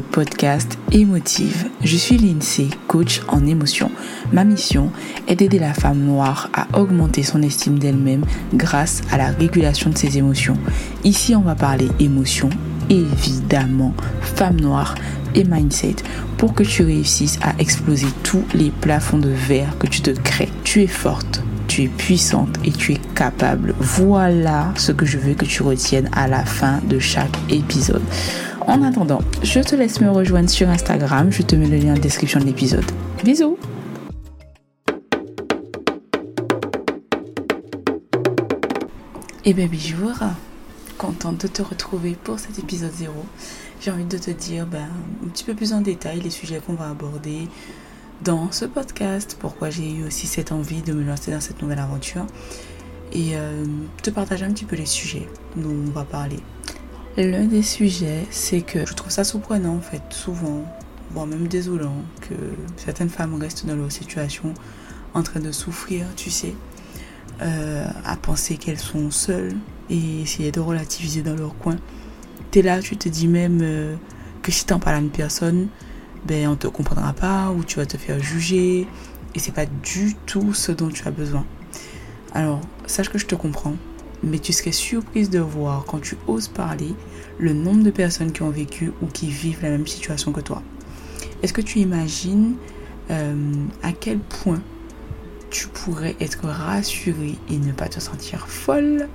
podcast Émotive. Je suis Lindsay, coach en émotion. Ma mission est d'aider la femme noire à augmenter son estime d'elle-même grâce à la régulation de ses émotions. Ici, on va parler émotion, évidemment, femme noire et mindset pour que tu réussisses à exploser tous les plafonds de verre que tu te crées. Tu es forte tu es puissante et tu es capable. Voilà ce que je veux que tu retiennes à la fin de chaque épisode. En attendant, je te laisse me rejoindre sur Instagram. Je te mets le lien en description de l'épisode. Bisous Et bien bonjour, contente de te retrouver pour cet épisode 0. J'ai envie de te dire ben, un petit peu plus en détail les sujets qu'on va aborder, dans ce podcast, pourquoi j'ai eu aussi cette envie de me lancer dans cette nouvelle aventure et euh, te partager un petit peu les sujets dont on va parler. L'un des sujets, c'est que je trouve ça surprenant en fait, souvent, voire même désolant, que certaines femmes restent dans leur situation en train de souffrir, tu sais, euh, à penser qu'elles sont seules et essayer de relativiser dans leur coin. T'es là, tu te dis même euh, que si t'en parles à une personne, ben on te comprendra pas ou tu vas te faire juger et c'est pas du tout ce dont tu as besoin. Alors, sache que je te comprends, mais tu serais surprise de voir quand tu oses parler le nombre de personnes qui ont vécu ou qui vivent la même situation que toi. Est-ce que tu imagines euh, à quel point tu pourrais être rassurée et ne pas te sentir folle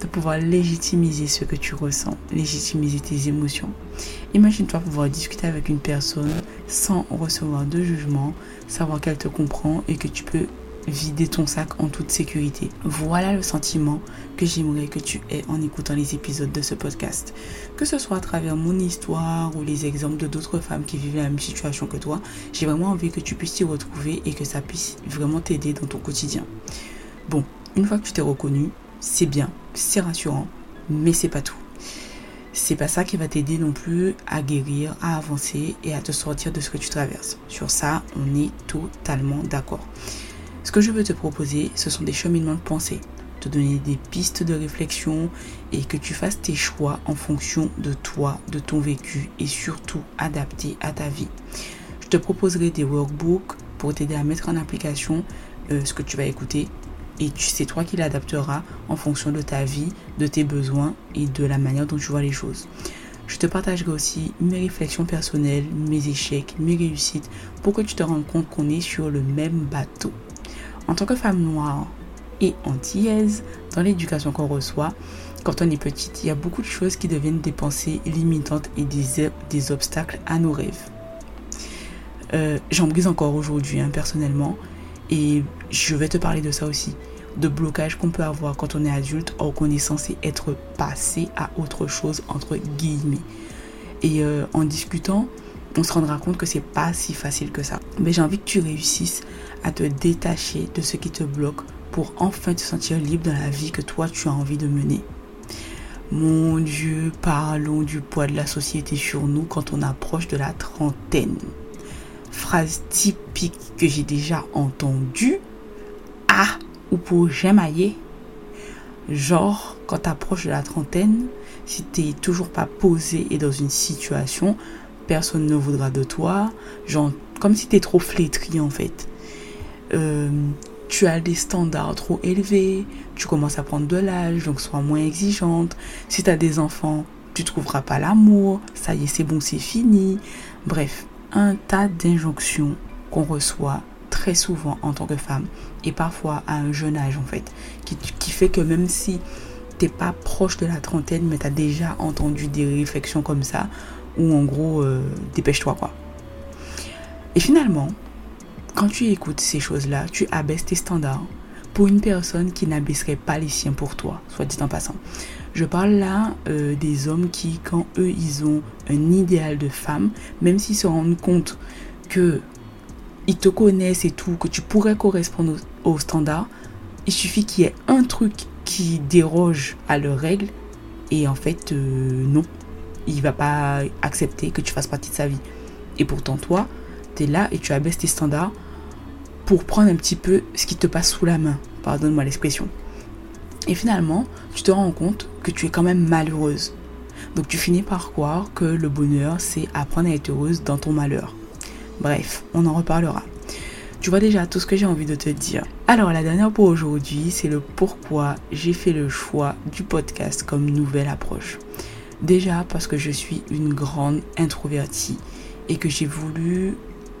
de pouvoir légitimiser ce que tu ressens, légitimiser tes émotions? Imagine-toi pouvoir discuter avec une personne sans recevoir de jugement, savoir qu'elle te comprend et que tu peux vider ton sac en toute sécurité. Voilà le sentiment que j'aimerais que tu aies en écoutant les épisodes de ce podcast. Que ce soit à travers mon histoire ou les exemples de d'autres femmes qui vivent la même situation que toi, j'ai vraiment envie que tu puisses t'y retrouver et que ça puisse vraiment t'aider dans ton quotidien. Bon, une fois que tu t'es reconnu, c'est bien, c'est rassurant, mais c'est pas tout. C'est pas ça qui va t'aider non plus à guérir, à avancer et à te sortir de ce que tu traverses. Sur ça, on est totalement d'accord. Ce que je veux te proposer, ce sont des cheminements de pensée, te donner des pistes de réflexion et que tu fasses tes choix en fonction de toi, de ton vécu et surtout adapté à ta vie. Je te proposerai des workbooks pour t'aider à mettre en application euh, ce que tu vas écouter et c'est toi qui l'adapteras en fonction de ta vie, de tes besoins et de la manière dont tu vois les choses. Je te partagerai aussi mes réflexions personnelles, mes échecs, mes réussites pour que tu te rendes compte qu'on est sur le même bateau. En tant que femme noire et antillaise, dans l'éducation qu'on reçoit, quand on est petite, il y a beaucoup de choses qui deviennent des pensées limitantes et des, obstacles à nos rêves. Euh, J'en brise encore aujourd'hui, hein, personnellement. Et je vais te parler de ça aussi, de blocage qu'on peut avoir quand on est adulte ou qu'on est censé être passé à autre chose, entre guillemets. Et euh, en discutant, on se rendra compte que c'est pas si facile que ça. Mais j'ai envie que tu réussisses à te détacher de ce qui te bloque pour enfin te sentir libre dans la vie que toi tu as envie de mener. Mon Dieu, parlons du poids de la société sur nous quand on approche de la trentaine phrase typique que j'ai déjà entendue. Ah, ou pour j'aimailler. Genre, quand tu approches de la trentaine, si tu toujours pas posé et dans une situation, personne ne voudra de toi. Genre, comme si tu es trop flétri en fait. Euh, tu as des standards trop élevés, tu commences à prendre de l'âge, donc sois moins exigeante. Si tu as des enfants, tu trouveras pas l'amour, ça y est, c'est bon, c'est fini. Bref, un tas d'injonctions qu'on reçoit très souvent en tant que femme et parfois à un jeune âge en fait qui, fait que même si t'es pas proche de la trentaine mais tu as déjà entendu des réflexions comme ça ou en gros euh, dépêche-toi quoi. Et finalement quand tu écoutes ces choses là tu abaisses tes standards pour une personne qui n'abaisserait pas les siens pour toi soit dit en passant. Je parle là euh, des hommes qui, quand eux, ils ont un idéal de femme, même s'ils se rendent compte que ils te connaissent et tout, que tu pourrais correspondre aux, standards, il suffit qu'il y ait un truc qui déroge à leurs règles et en fait, euh, non, il va pas accepter que tu fasses partie de sa vie. Et pourtant, toi, tu es là et tu abaisses tes standards pour prendre un petit peu ce qui te passe sous la main. Pardonne-moi l'expression. Et finalement, tu te rends compte que tu es quand même malheureuse. Donc tu finis par croire que le bonheur, c'est apprendre à être heureuse dans ton malheur. Bref, on en reparlera. Tu vois déjà tout ce que j'ai envie de te dire. Alors la dernière pour aujourd'hui, c'est le pourquoi j'ai fait le choix du podcast comme nouvelle approche. Déjà parce que je suis une grande introvertie et que j'ai voulu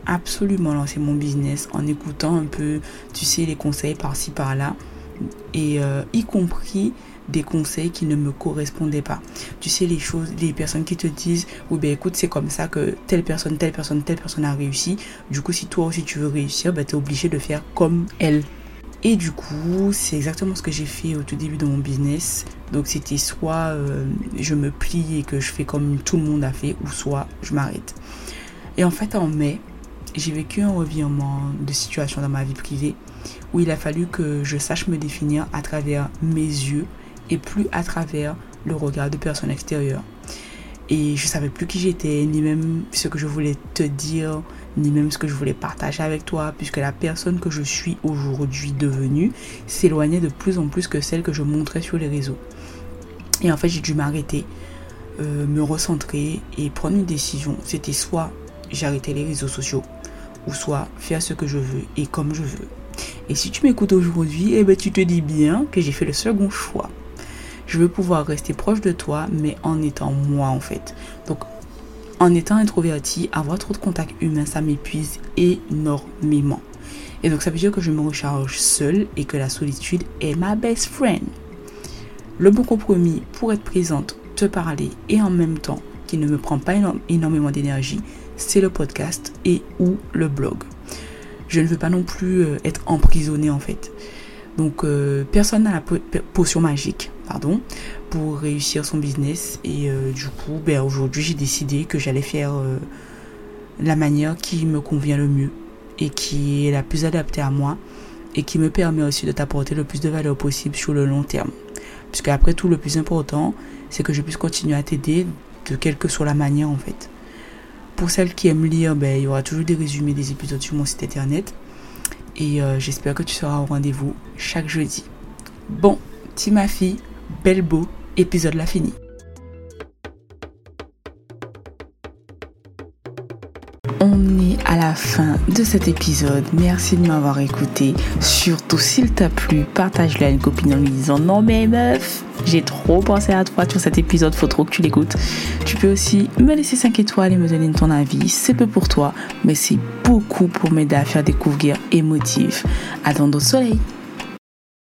absolument lancer mon business en écoutant un peu, tu sais, les conseils par-ci par-là et euh, y compris des conseils qui ne me correspondaient pas. Tu sais, les choses, les personnes qui te disent, oui, ben écoute, c'est comme ça que telle personne, telle personne, telle personne a réussi. Du coup, si toi aussi tu veux réussir, ben, tu es obligé de faire comme elle. Et du coup, c'est exactement ce que j'ai fait au tout début de mon business. Donc, c'était soit euh, je me plie et que je fais comme tout le monde a fait, ou soit je m'arrête. Et en fait, en mai, j'ai vécu un revirement de situation dans ma vie privée où il a fallu que je sache me définir à travers mes yeux et plus à travers le regard de personnes extérieures. Et je savais plus qui j'étais, ni même ce que je voulais te dire, ni même ce que je voulais partager avec toi, puisque la personne que je suis aujourd'hui devenue s'éloignait de plus en plus que celle que je montrais sur les réseaux. Et en fait, j'ai dû m'arrêter, euh, me recentrer et prendre une décision. C'était soit j'arrêtais les réseaux sociaux, ou soit faire ce que je veux et comme je veux. Et si tu m'écoutes aujourd'hui, eh ben, tu te dis bien que j'ai fait le second choix. Je veux pouvoir rester proche de toi, mais en étant moi en fait. Donc, en étant introverti, avoir trop de contact humain, ça m'épuise énormément. Et donc, ça veut dire que je me recharge seule et que la solitude est ma best friend. Le bon compromis pour être présente, te parler et en même temps qui ne me prend pas énormément d'énergie, c'est le podcast et ou le blog. Je ne veux pas non plus euh, être emprisonnée en fait. Donc euh, personne n'a la potion magique, pardon, pour réussir son business. Et euh, du coup, ben, aujourd'hui j'ai décidé que j'allais faire la manière qui me convient le mieux et qui est la plus adaptée à moi et qui me permet aussi de t'apporter le plus de valeur possible sur le long terme. Puisque après tout, le plus important, c'est que je puisse continuer à t'aider de quelle que soit la manière en fait. Pour celles qui aiment lire, ben, il y aura toujours des résumés des épisodes sur mon site internet. Et euh, j'espère que tu seras au rendez-vous chaque jeudi. Bon, ti ma fille, belle beau, épisode la fini. Fin de cet épisode. Merci de m'avoir écouté. Surtout s'il t'a plu, partage-le à une copine en lui disant non mais meuf, j'ai trop pensé à toi sur cet épisode, faut trop que tu l'écoutes. Tu peux aussi me laisser 5 étoiles et me donner ton avis. C'est peu pour toi, mais c'est beaucoup pour m'aider à faire découvrir émotif. À dans au soleil.